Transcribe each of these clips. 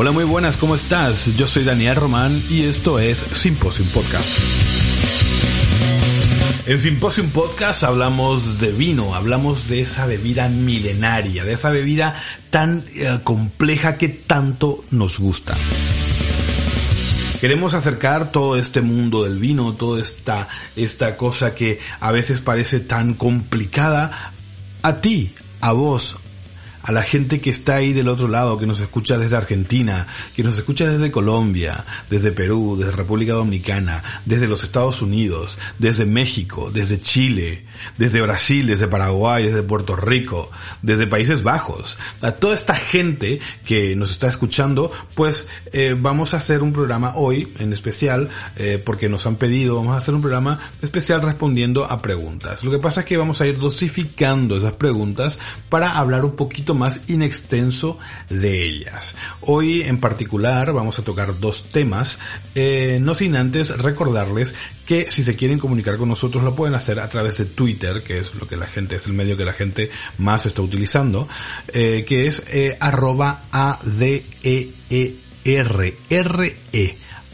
Hola, muy buenas, ¿cómo estás? Yo soy Daniel Román y esto es Symposium Podcast. En Symposium Podcast hablamos de vino, hablamos de esa bebida milenaria, de esa bebida tan eh, compleja que tanto nos gusta. Queremos acercar todo este mundo del vino, toda esta, esta cosa que a veces parece tan complicada a ti, a vos, a la gente que está ahí del otro lado, que nos escucha desde Argentina, que nos escucha desde Colombia, desde Perú, desde República Dominicana, desde los Estados Unidos, desde México, desde Chile, desde Brasil, desde Paraguay, desde Puerto Rico, desde Países Bajos. A toda esta gente que nos está escuchando, pues eh, vamos a hacer un programa hoy en especial, eh, porque nos han pedido, vamos a hacer un programa especial respondiendo a preguntas. Lo que pasa es que vamos a ir dosificando esas preguntas para hablar un poquito más inextenso de ellas. Hoy en particular vamos a tocar dos temas, eh, no sin antes recordarles que si se quieren comunicar con nosotros lo pueden hacer a través de Twitter, que es lo que la gente, es el medio que la gente más está utilizando, eh, que es eh, arroba ADER, R,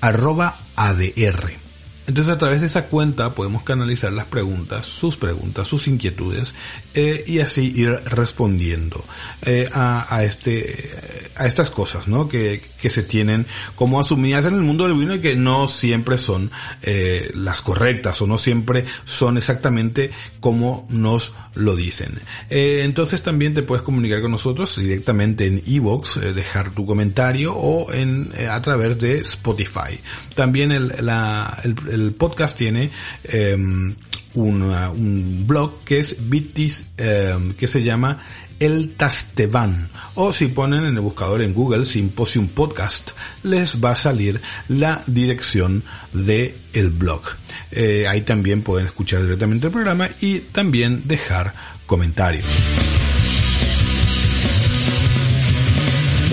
arroba ADR. Entonces a través de esa cuenta podemos canalizar las preguntas, sus preguntas, sus inquietudes eh, y así ir respondiendo eh, a, a, este a estas cosas, ¿no? Que, que se tienen como asumidas en el mundo del vino y que no siempre son eh, las correctas o no siempre son exactamente como nos lo dicen. Eh, entonces también te puedes comunicar con nosotros directamente en iVoox, eh, dejar tu comentario o en eh, a través de Spotify. También el, la, el, el podcast tiene un, un, blog que es Bitis, que se llama el Tasteban. O si ponen en el buscador en Google Symposium Podcast, les va a salir la dirección de el blog. Eh, ahí también pueden escuchar directamente el programa y también dejar comentarios.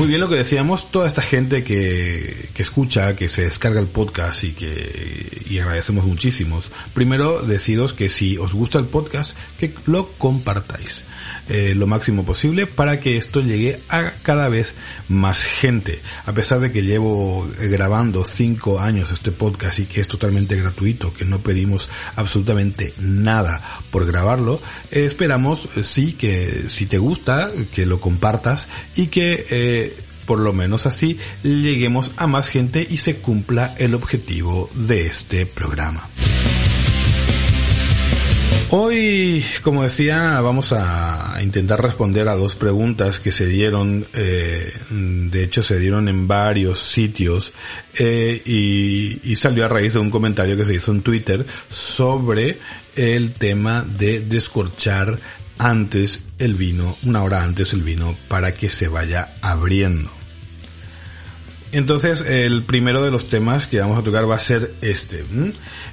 Muy bien lo que decíamos, toda esta gente que, que, escucha, que se descarga el podcast y que y agradecemos muchísimos. Primero deciros que si os gusta el podcast, que lo compartáis eh, lo máximo posible para que esto llegue a cada vez más gente. A pesar de que llevo eh, grabando cinco años este podcast y que es totalmente gratuito, que no pedimos absolutamente nada por grabarlo, eh, esperamos sí que si te gusta, que lo compartas y que por lo menos así lleguemos a más gente y se cumpla el objetivo de este programa. Hoy, como decía, vamos a intentar responder a dos preguntas que se dieron, eh, de hecho se dieron en varios sitios eh, y, y, salió a raíz de un comentario que se hizo en Twitter sobre el tema de descorchar antes el vino, una hora antes el vino, para que se vaya abriendo. Entonces, el primero de los temas que vamos a tocar va a ser este.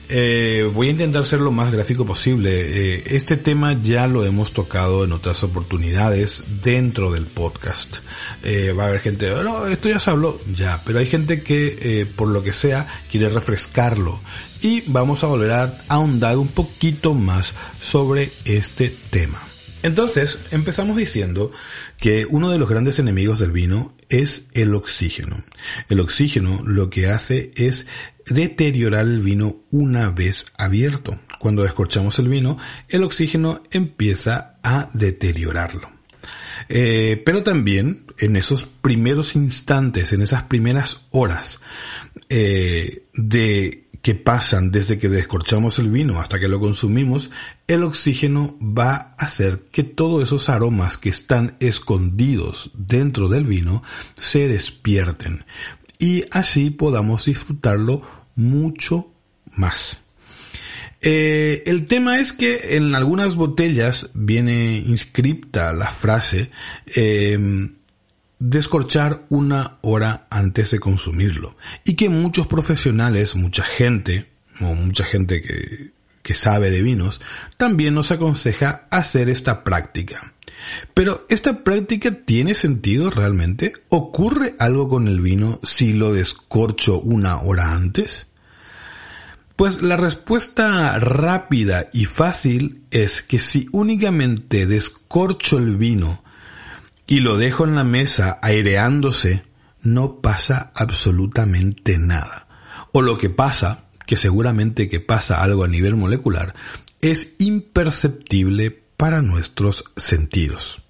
Eh, voy a intentar ser lo más gráfico posible. Eh, este tema ya lo hemos tocado en otras oportunidades dentro del podcast. Eh, va a haber gente, oh, no, esto ya se habló, ya, pero hay gente que eh, por lo que sea quiere refrescarlo. Y vamos a volver a ahondar un poquito más sobre este tema. Entonces, empezamos diciendo que uno de los grandes enemigos del vino es el oxígeno. El oxígeno lo que hace es deteriorar el vino una vez abierto. Cuando descorchamos el vino, el oxígeno empieza a deteriorarlo. Eh, pero también en esos primeros instantes, en esas primeras horas eh, de que pasan desde que descorchamos el vino hasta que lo consumimos, el oxígeno va a hacer que todos esos aromas que están escondidos dentro del vino se despierten y así podamos disfrutarlo mucho más. Eh, el tema es que en algunas botellas viene inscripta la frase em, descorchar una hora antes de consumirlo y que muchos profesionales, mucha gente o mucha gente que, que sabe de vinos, también nos aconseja hacer esta práctica. Pero ¿esta práctica tiene sentido realmente? ¿Ocurre algo con el vino si lo descorcho una hora antes? Pues la respuesta rápida y fácil es que si únicamente descorcho el vino y lo dejo en la mesa aireándose, no pasa absolutamente nada. O lo que pasa, que seguramente que pasa algo a nivel molecular, es imperceptible para nuestros sentidos.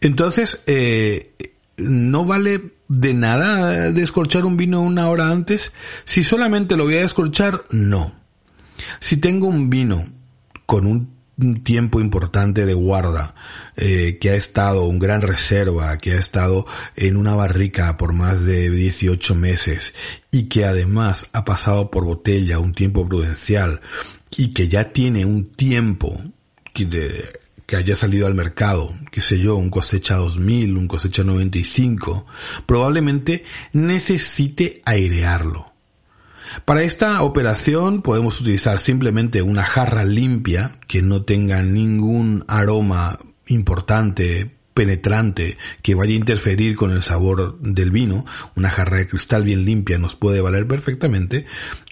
Entonces, eh, no vale de nada descorchar un vino una hora antes. Si solamente lo voy a descorchar, no. Si tengo un vino con un tiempo importante de guarda, eh, que ha estado un gran reserva, que ha estado en una barrica por más de 18 meses y que además ha pasado por botella un tiempo prudencial y que ya tiene un tiempo de, que haya salido al mercado, qué sé yo, un cosecha 2000, un cosecha 95, probablemente necesite airearlo. Para esta operación podemos utilizar simplemente una jarra limpia que no tenga ningún aroma importante penetrante que vaya a interferir con el sabor del vino, una jarra de cristal bien limpia nos puede valer perfectamente,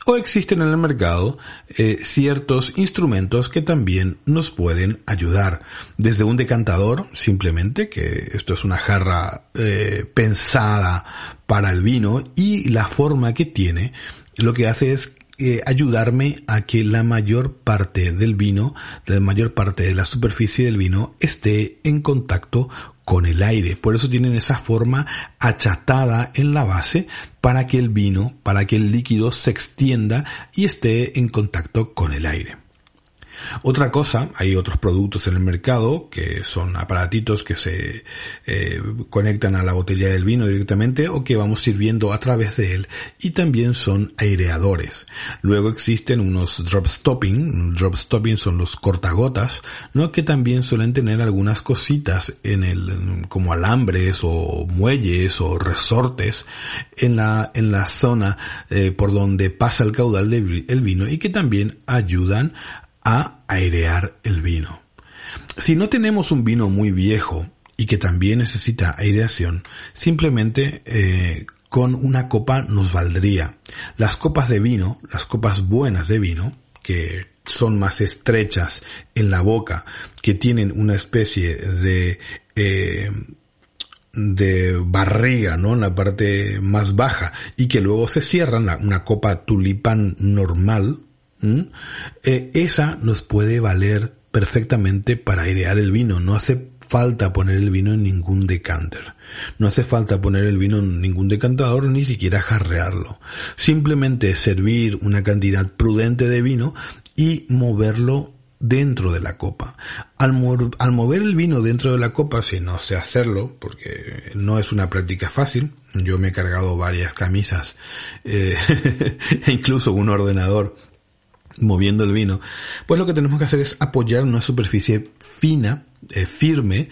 o existen en el mercado eh, ciertos instrumentos que también nos pueden ayudar, desde un decantador simplemente, que esto es una jarra eh, pensada para el vino y la forma que tiene, lo que hace es eh, ayudarme a que la mayor parte del vino, la mayor parte de la superficie del vino esté en contacto con el aire. Por eso tienen esa forma achatada en la base para que el vino, para que el líquido se extienda y esté en contacto con el aire. Otra cosa, hay otros productos en el mercado que son aparatitos que se eh, conectan a la botella del vino directamente o que vamos sirviendo a través de él y también son aireadores. Luego existen unos drop stopping, drop stopping son los cortagotas, ¿no? que también suelen tener algunas cositas en el como alambres o muelles o resortes en la en la zona eh, por donde pasa el caudal del vino y que también ayudan a airear el vino. Si no tenemos un vino muy viejo y que también necesita aireación, simplemente eh, con una copa nos valdría. Las copas de vino, las copas buenas de vino, que son más estrechas en la boca, que tienen una especie de eh, de barriga, ¿no? En la parte más baja y que luego se cierran, una copa tulipán normal, eh, esa nos puede valer perfectamente para airear el vino. No hace falta poner el vino en ningún decanter. No hace falta poner el vino en ningún decantador ni siquiera jarrearlo. Simplemente servir una cantidad prudente de vino y moverlo dentro de la copa. Al, mover el vino dentro de la copa, si no sé hacerlo, porque no es una práctica fácil, yo me he cargado varias camisas e incluso un ordenador moviendo el vino, pues lo que tenemos que hacer es apoyar una superficie fina, eh, firme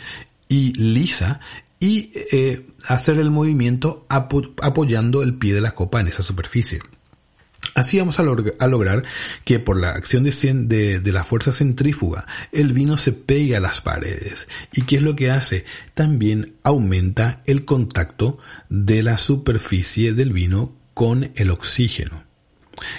y lisa y eh, hacer el movimiento apoyando el pie de la copa en esa superficie. Así vamos a, lograr que por la acción de, de, la fuerza centrífuga el vino se pegue a las paredes. ¿Y qué es lo que hace? También aumenta el contacto de la superficie del vino con el oxígeno.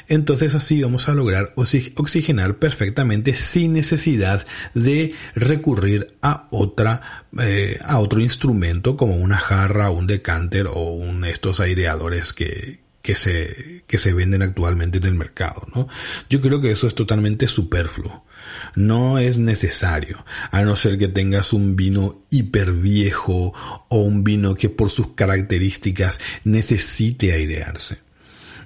Entonces así vamos a lograr oxigenar perfectamente sin necesidad de recurrir a otra eh, a otro instrumento como una jarra, un decanter o estos aireadores que, que se, que se venden actualmente en el mercado, ¿no? Yo creo que eso es totalmente superfluo. No es necesario, a no ser que tengas un vino hiper viejo o un vino que por sus características necesite airearse.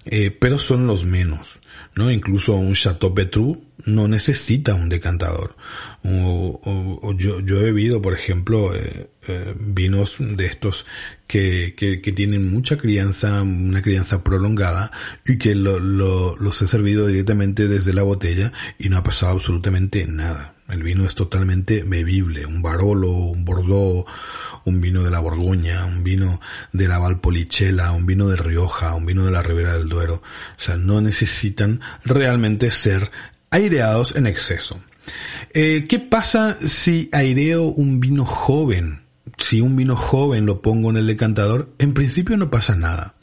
Eh, pero son los menos, ¿no? Incluso un Chateau Petrou no necesita un decantador. Yo, he bebido, por ejemplo, eh, eh, vinos de estos que, tienen mucha crianza, una crianza prolongada y que lo, los he servido directamente desde la botella y no ha pasado absolutamente nada. El vino es totalmente bebible, un Barolo, un Bordeaux, un vino de la Borgoña, un vino de la Valpolicella, un vino de Rioja, un vino de la Ribera del Duero. O sea, no necesitan realmente ser aireados en exceso. Eh, ¿Qué pasa si aireo un vino joven? Si un vino joven lo pongo en el decantador, en principio no pasa nada,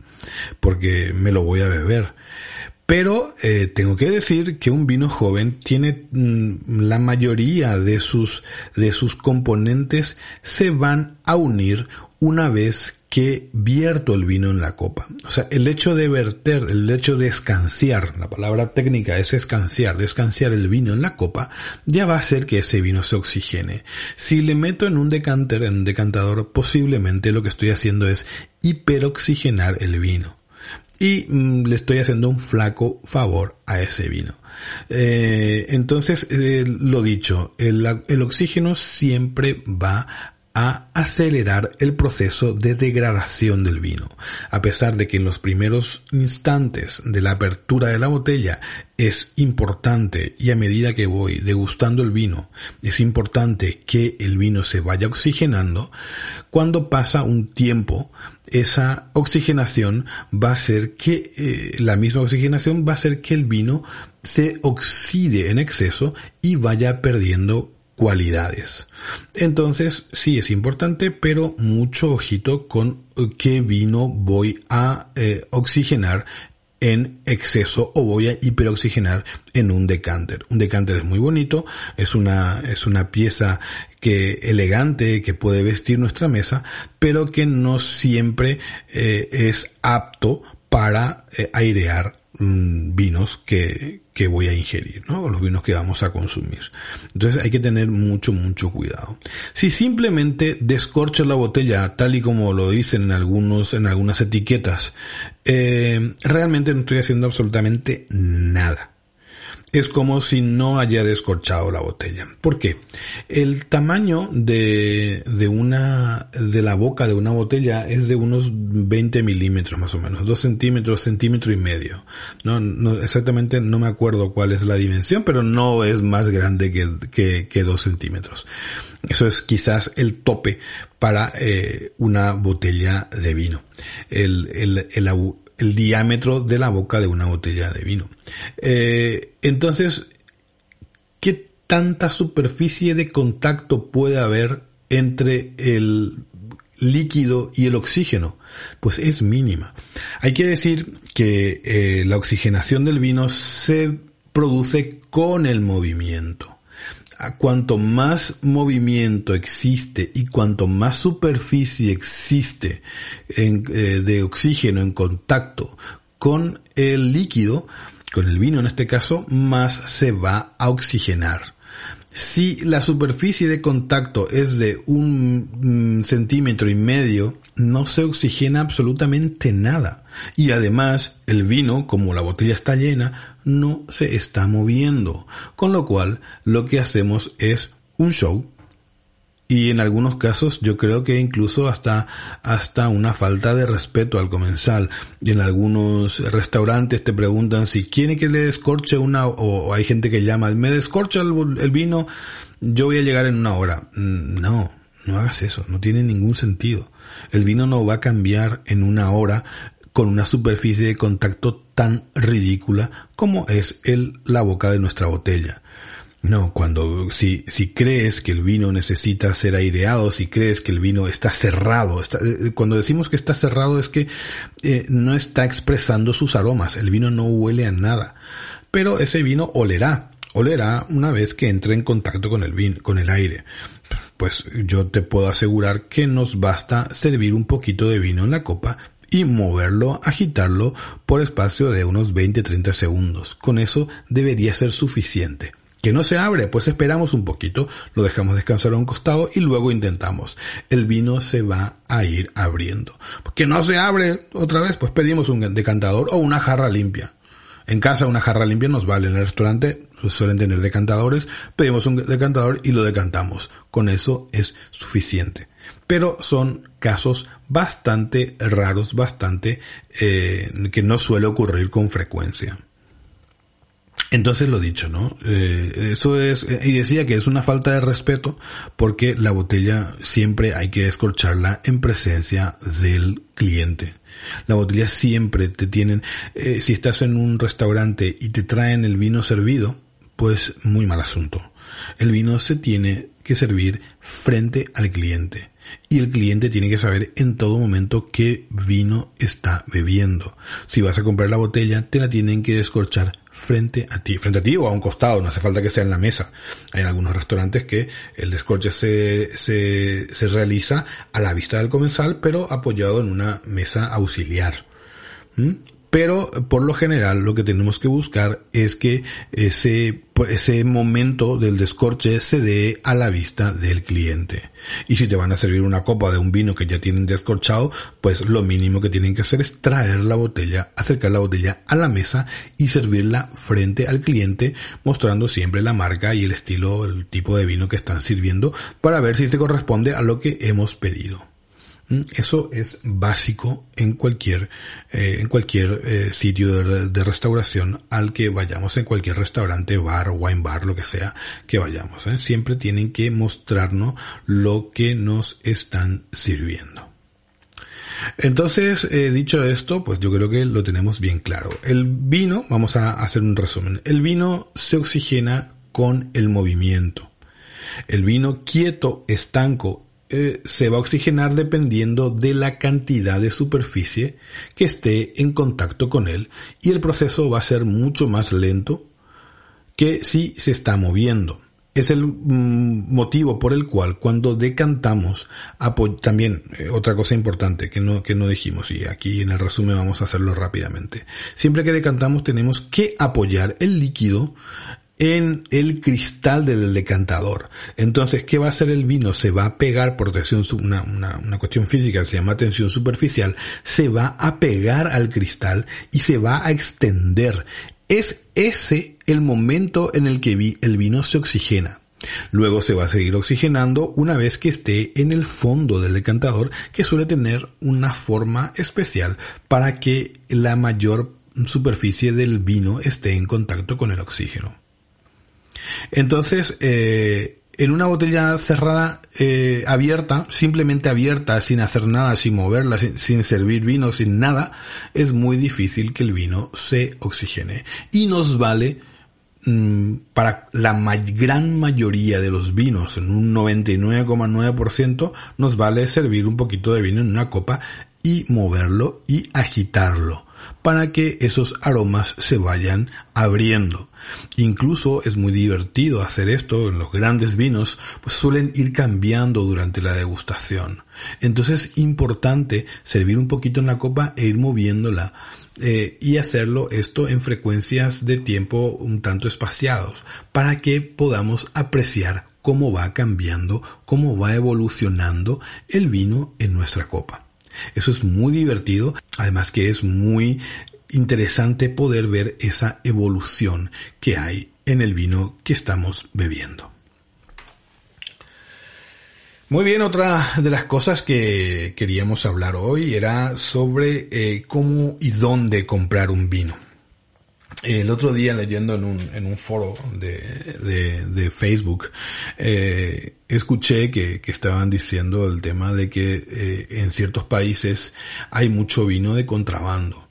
porque me lo voy a beber. Pero eh, tengo que decir que un vino joven tiene mm, la mayoría de sus de sus componentes se van a unir una vez que vierto el vino en la copa. O sea, el hecho de verter, el hecho de escanciar, la palabra técnica es escanciar, escanciar el vino en la copa, ya va a hacer que ese vino se oxigene. Si le meto en un decanter, en un decantador, posiblemente lo que estoy haciendo es hiperoxigenar el vino y mm, le estoy haciendo un flaco favor a ese vino. Eh, entonces, eh, lo dicho, el, el, oxígeno siempre va a acelerar el proceso de degradación del vino. A pesar de que en los primeros instantes de la apertura de la botella es importante y a medida que voy degustando el vino es importante que el vino se vaya oxigenando, cuando pasa un tiempo esa oxigenación va a hacer que eh, la misma oxigenación va a hacer que el vino se oxide en exceso y vaya perdiendo cualidades. Entonces, sí es importante, pero mucho ojito con qué vino voy a eh, oxigenar en exceso o voy a hiperoxigenar en un decanter. Un decanter es muy bonito, es una, es una pieza que elegante que puede vestir nuestra mesa, pero que no siempre eh, es apto para eh, airear mm, vinos que, que voy a ingerir, ¿no? Los vinos que vamos a consumir. Entonces hay que tener mucho, mucho cuidado. Si simplemente descorcho la botella, tal y como lo dicen en algunos, en algunas etiquetas, eh, realmente no estoy haciendo absolutamente nada es como si no haya descorchado la botella. ¿Por qué? El tamaño de, de una, de la boca de una botella es de unos 20 milímetros más o menos, 2 centímetros, centímetro y medio. No, no, exactamente no me acuerdo cuál es la dimensión, pero no es más grande que, que, que 2 centímetros. Eso es quizás el tope para eh, una botella de vino. El, el, el, el diámetro de la boca de una botella de vino. Eh, entonces, ¿qué tanta superficie de contacto puede haber entre el líquido y el oxígeno? Pues es mínima. Hay que decir que eh, la oxigenación del vino se produce con el movimiento cuanto más movimiento existe y cuanto más superficie existe eh, de oxígeno en contacto con el líquido, con el vino en este caso, más se va a oxigenar. Si la superficie de contacto es de un mm, centímetro y medio, no se oxigena absolutamente nada. Y además, el vino, como la botella está llena, no se está moviendo. Con lo cual, lo que hacemos es un show. Y en algunos casos yo creo que incluso hasta, hasta una falta de respeto al comensal. Y en algunos restaurantes te preguntan si quiere que le descorche una, o hay gente que llama, me descorcha el, vino, yo voy a llegar en una hora. Mm, no, no hagas eso, no tiene ningún sentido. El vino no va a cambiar en una hora con una superficie de contacto tan ridícula como es el, la boca de nuestra botella. No, cuando, si, si crees que el vino necesita ser aireado, si crees que el vino está cerrado, está, eh, cuando decimos que está cerrado es que eh, no está expresando sus aromas, el vino no huele a nada, pero ese vino olerá, olerá una vez que entre en contacto con el vino, con el aire. Pues yo te puedo asegurar que nos basta servir un poquito de vino en la copa y moverlo, agitarlo por espacio de unos 20-30 segundos. Con eso debería ser suficiente. que no se abre, pues esperamos un poquito, lo dejamos descansar a un costado y luego intentamos. El vino se va a ir abriendo. Que no se abre otra vez, pues pedimos un decantador o una jarra limpia. En casa una jarra limpia nos vale, en el restaurante suelen tener decantadores, pedimos un decantador y lo decantamos. Con eso es suficiente. Pero son casos bastante raros, bastante eh, que no suele ocurrir con frecuencia. Entonces lo dicho, ¿no? Eh, eso es, y decía que es una falta de respeto porque la botella siempre hay que escorcharla en presencia del cliente. La botella siempre te tienen, eh, si estás en un restaurante y te traen el vino servido, pues muy mal asunto. El vino se tiene que servir frente al cliente. Y el cliente tiene que saber en todo momento qué vino está bebiendo. Si vas a comprar la botella, te la tienen que descorchar frente a ti, frente a ti o a un costado, no hace falta que sea en la mesa. Hay algunos restaurantes que el descorche se, se, se realiza a la vista del comensal, pero apoyado en una mesa auxiliar. ¿Mm? Pero por lo general lo que tenemos que buscar es que ese, ese momento del descorche se dé a la vista del cliente. Y si te van a servir una copa de un vino que ya tienen descorchado, pues lo mínimo que tienen que hacer es traer la botella, acercar la botella a la mesa y servirla frente al cliente, mostrando siempre la marca y el estilo, el tipo de vino que están sirviendo para ver si se corresponde a lo que hemos pedido. Mm, eso es básico en cualquier, eh, en cualquier eh, sitio de, restauración al que vayamos, en cualquier restaurante, bar, wine bar, lo que sea que vayamos. ¿eh? Siempre tienen que mostrarnos lo que nos están sirviendo. Entonces, dicho esto, pues yo creo que lo tenemos bien claro. El vino, vamos a hacer un resumen. El vino se oxigena con el movimiento. El vino quieto, estanco eh, se va a oxigenar dependiendo de la cantidad de superficie que esté en contacto con él y el proceso va a ser mucho más lento que si se está moviendo. Es el mm, motivo por el cual cuando decantamos, también eh, otra cosa importante que no, que no dijimos y aquí en el resumen vamos a hacerlo rápidamente. Siempre que decantamos tenemos que apoyar el líquido en el cristal del decantador. Entonces, ¿qué va a hacer el vino? Se va a pegar por tensión, una, cuestión física se llama tensión superficial, se va a pegar al cristal y se va a extender. Es ese el momento en el que el vino se oxigena. Luego se va a seguir oxigenando una vez que esté en el fondo del decantador que suele tener una forma especial para que la mayor superficie del vino esté en contacto con el oxígeno. Entonces, eh, en una botella cerrada, eh, abierta, simplemente abierta, sin hacer nada, sin moverla, sin, servir vino, sin nada, es muy difícil que el vino se oxigene. Y nos vale mm, para la gran mayoría de los vinos, en un 99,9%, nos vale servir un poquito de vino en una copa y moverlo y agitarlo para que esos aromas se vayan abriendo. Incluso es muy divertido hacer esto en los grandes vinos, pues suelen ir cambiando durante la degustación. Entonces es importante servir un poquito en la copa e ir moviéndola. Eh, y hacerlo esto en frecuencias de tiempo un tanto espaciados para que podamos apreciar cómo va cambiando, cómo va evolucionando el vino en nuestra copa. Eso es muy divertido, además que es muy interesante poder ver esa evolución que hay en el vino que estamos bebiendo. Muy bien, otra de las cosas que queríamos hablar hoy era sobre eh, cómo y dónde comprar un vino. El otro día leyendo en un, en un foro de, de, Facebook, eh, escuché que, que, estaban diciendo el tema de que eh, en ciertos países hay mucho vino de contrabando.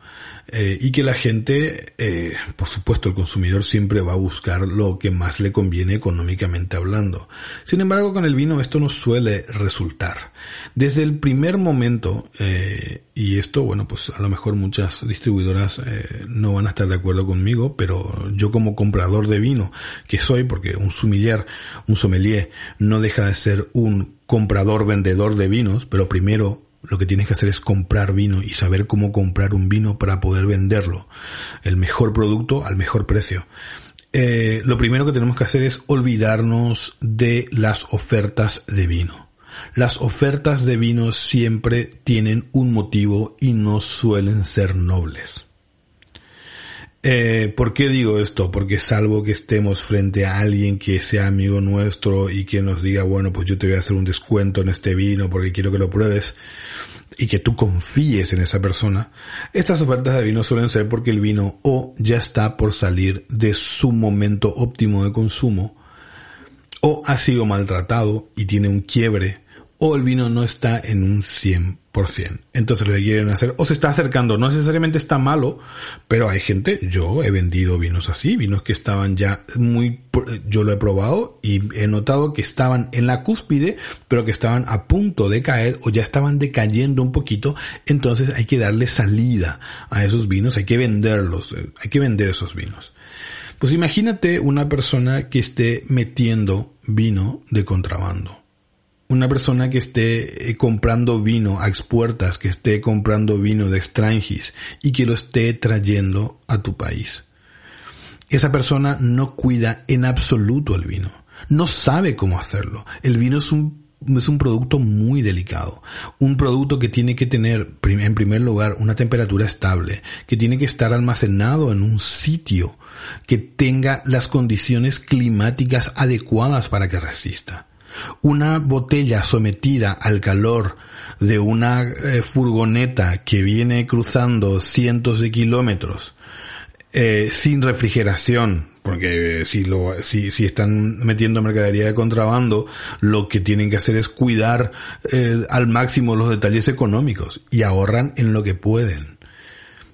Eh, y que la gente, eh, por supuesto, el consumidor siempre va a buscar lo que más le conviene económicamente hablando. Sin embargo, con el vino esto no suele resultar. Desde el primer momento, eh, y esto, bueno, pues a lo mejor muchas distribuidoras no van a estar de acuerdo conmigo, pero yo como comprador de vino que soy, porque un sommelier, un sommelier no deja de ser un comprador vendedor de vinos, pero primero lo que tienes que hacer es comprar vino y saber cómo comprar un vino para poder venderlo. El mejor producto al mejor precio. eh, lo primero que tenemos que hacer es olvidarnos de las ofertas de vino. Las ofertas de vino siempre tienen un motivo y no suelen ser nobles. Eh, ¿Por qué digo esto? Porque salvo que estemos frente a alguien que sea amigo nuestro y que nos diga, bueno, pues yo te voy a hacer un descuento en este vino porque quiero que lo pruebes y que tú confíes en esa persona, estas ofertas de vino suelen ser porque el vino o ya está por salir de su momento óptimo de consumo, o ha sido maltratado y tiene un quiebre, o el vino no está en un 100%. Entonces lo que quieren hacer, o se está acercando, no necesariamente está malo, pero hay gente, yo he vendido vinos así, vinos que estaban ya muy, yo lo he probado y he notado que estaban en la cúspide, pero que estaban a punto de caer o ya estaban decayendo un poquito, entonces hay que darle salida a esos vinos, hay que venderlos, eh, hay que vender esos vinos. Pues imagínate una persona que esté metiendo vino de contrabando una persona que esté eh, comprando vino a expuertas, que esté comprando vino de extranjis y que lo esté trayendo a tu país. Esa persona no cuida en absoluto el vino. No sabe cómo hacerlo. El vino es un es un producto muy delicado, un producto que tiene que tener en primer lugar una temperatura estable, que tiene que estar almacenado en un sitio que tenga las condiciones climáticas adecuadas para que resista. Una botella sometida al calor de una eh, furgoneta que viene cruzando cientos de kilómetros eh, sin refrigeración, porque si lo, si, si están metiendo mercadería de contrabando, lo que tienen que hacer es cuidar eh, al máximo los detalles económicos y ahorran en lo que pueden.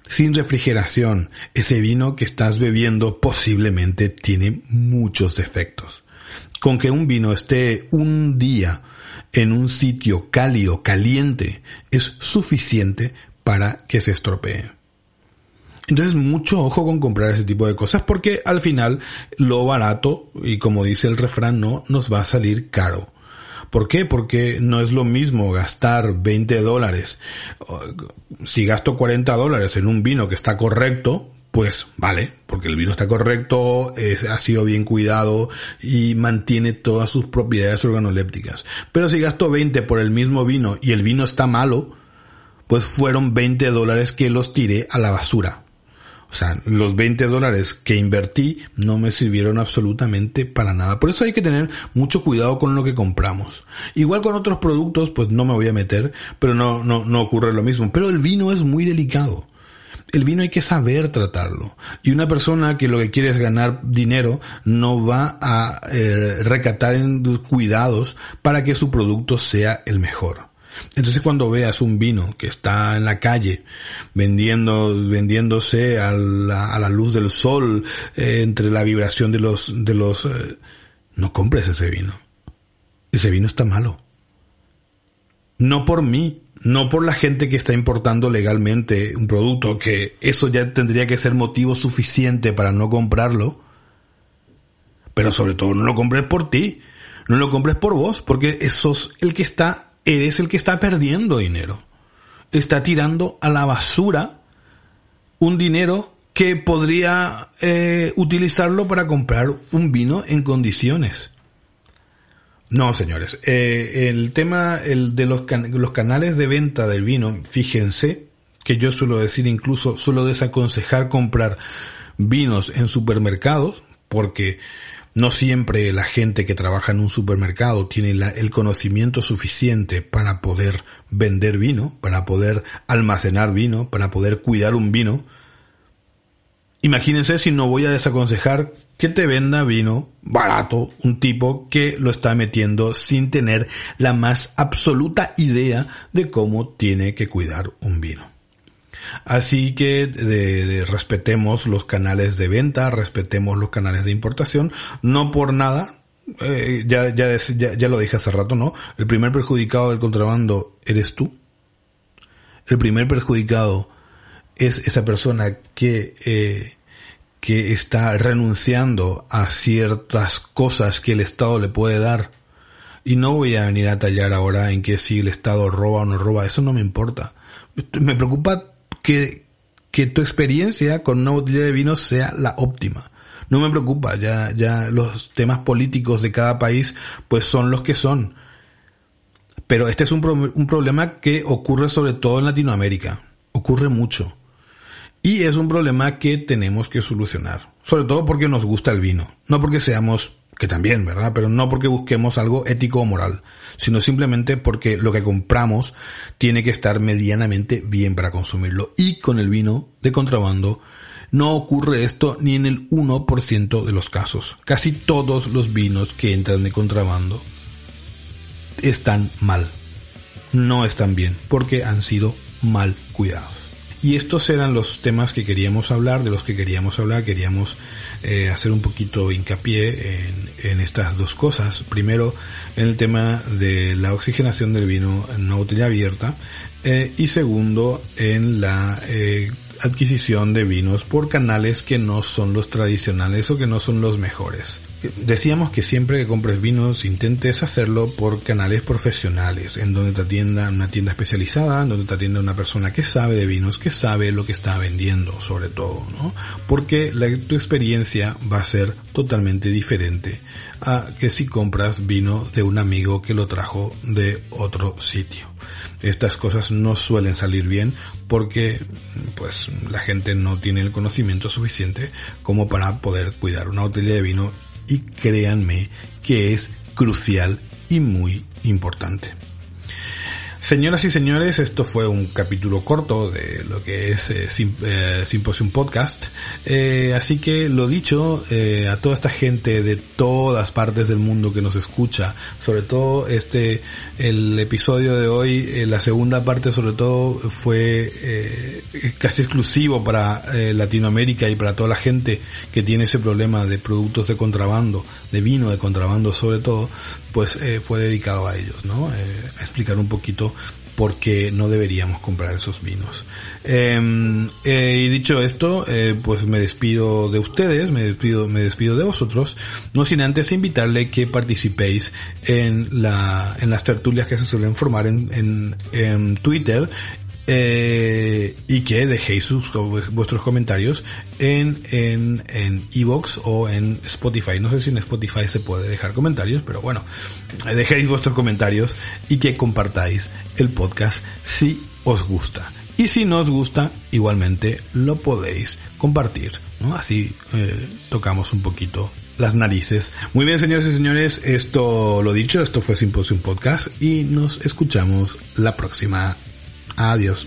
Sin refrigeración, ese vino que estás bebiendo posiblemente tiene muchos defectos con que un vino esté un día en un sitio cálido, caliente, es suficiente para que se estropee. Entonces mucho ojo con comprar ese tipo de cosas porque al final lo barato, y como dice el refrán, no nos va a salir caro. ¿Por qué? Porque no es lo mismo gastar 20 dólares. Si gasto 40 dólares en un vino que está correcto, pues vale, porque el vino está correcto, ha sido bien cuidado y mantiene todas sus propiedades organolépticas. Pero si gasto 20 por el mismo vino y el vino está malo, pues fueron 20 dólares que los tiré a la basura. O sea, los 20 dólares que invertí no me sirvieron absolutamente para nada. Por eso hay que tener mucho cuidado con lo que compramos. Igual con otros productos, pues no me voy a meter, pero no, no, no ocurre lo mismo. Pero el vino es muy delicado el vino hay que saber tratarlo. Y una persona que lo que quiere es ganar dinero no va a eh, recatar en cuidados para que su producto sea el mejor. Entonces cuando veas un vino que está en la calle vendiendo, vendiéndose a la, a la luz del sol, eh, entre la vibración de los, de los, eh, no compres ese vino. Ese vino está malo. No por mí, no por la gente que está importando legalmente un producto, que eso ya tendría que ser motivo suficiente para no comprarlo, pero sobre todo no lo compres por ti, no lo compres por vos, porque sos el que está, eres el que está perdiendo dinero. Está tirando a la basura un dinero que podría eh, utilizarlo para comprar un vino en condiciones. No, señores. Eh, el tema el de los, los canales de venta del vino, fíjense que yo suelo decir incluso, suelo desaconsejar comprar vinos en supermercados porque no siempre la gente que trabaja en un supermercado tiene el conocimiento suficiente para poder vender vino, para poder almacenar vino, para poder cuidar un vino. Imagínense si no voy a desaconsejar que te venda vino barato, un tipo que lo está metiendo sin tener la más absoluta idea de cómo tiene que cuidar un vino. Así que respetemos los canales de venta, respetemos los canales de importación, no por nada, eh, ya, ya, ya, lo dije hace rato, ¿no? El primer perjudicado del contrabando eres tú. El primer perjudicado es esa persona que eh, que está renunciando a ciertas cosas que el Estado le puede dar. Y no voy a venir a tallar ahora en que si el Estado roba o no roba, eso no me importa. Me preocupa que, que tu experiencia con una botella de vino sea la óptima. No me preocupa, ya, ya los temas políticos de cada país pues son los que son. Pero este es un, un problema que ocurre sobre todo en Latinoamérica. Ocurre mucho. Y es un problema que tenemos que solucionar. Sobre todo porque nos gusta el vino. No porque seamos, que también, ¿verdad? Pero no porque busquemos algo ético o moral. Sino simplemente porque lo que compramos tiene que estar medianamente bien para consumirlo. Y con el vino de contrabando no ocurre esto ni en el 1% de los casos. Casi todos los vinos que entran de contrabando están mal. No están bien porque han sido mal cuidados. Y estos eran los temas que queríamos hablar, de los que queríamos hablar. Queríamos eh, hacer un poquito hincapié en, estas dos cosas. Primero, en el tema de la oxigenación del vino en una botella abierta. Eh, y segundo, en la eh, adquisición de vinos por canales que no son los tradicionales o que no son los mejores. Decíamos que siempre que compres vinos intentes hacerlo por canales profesionales, en donde te atienda una tienda especializada, en donde te atienda una persona que sabe de vinos, que sabe lo que está vendiendo sobre todo, ¿no? Porque la, tu experiencia va a ser totalmente diferente a que si compras vino de un amigo que lo trajo de otro sitio estas cosas no suelen salir bien porque pues la gente no tiene el conocimiento suficiente como para poder cuidar una botella de vino y créanme que es crucial y muy importante. Señoras y señores, esto fue un capítulo corto de lo que es eh, eh, Podcast. Eh, así que lo dicho, eh, a toda esta gente de todas partes del mundo que nos escucha, sobre todo este, el episodio de hoy, eh, la segunda parte sobre todo fue casi exclusivo para Latinoamérica y para toda la gente que tiene ese problema de productos de contrabando, de vino de contrabando sobre todo, pues fue dedicado a ellos, ¿no? a explicar un poquito por qué no deberíamos comprar esos vinos. Eh, eh, y dicho esto, eh, pues me despido de ustedes, me despido, me despido de vosotros, no sin antes invitarle que participéis en la, en las tertulias que se suelen formar en Twitter eh, y que dejéis vuestros comentarios en en en o en Spotify. No sé si en Spotify se puede dejar comentarios, pero bueno, dejéis vuestros comentarios y que compartáis el podcast si os gusta. Y si no os gusta, igualmente lo podéis compartir. Así eh, tocamos un poquito las narices. Muy bien, señores y señores, esto lo dicho, esto fue Simposium Podcast y nos escuchamos la próxima Adiós.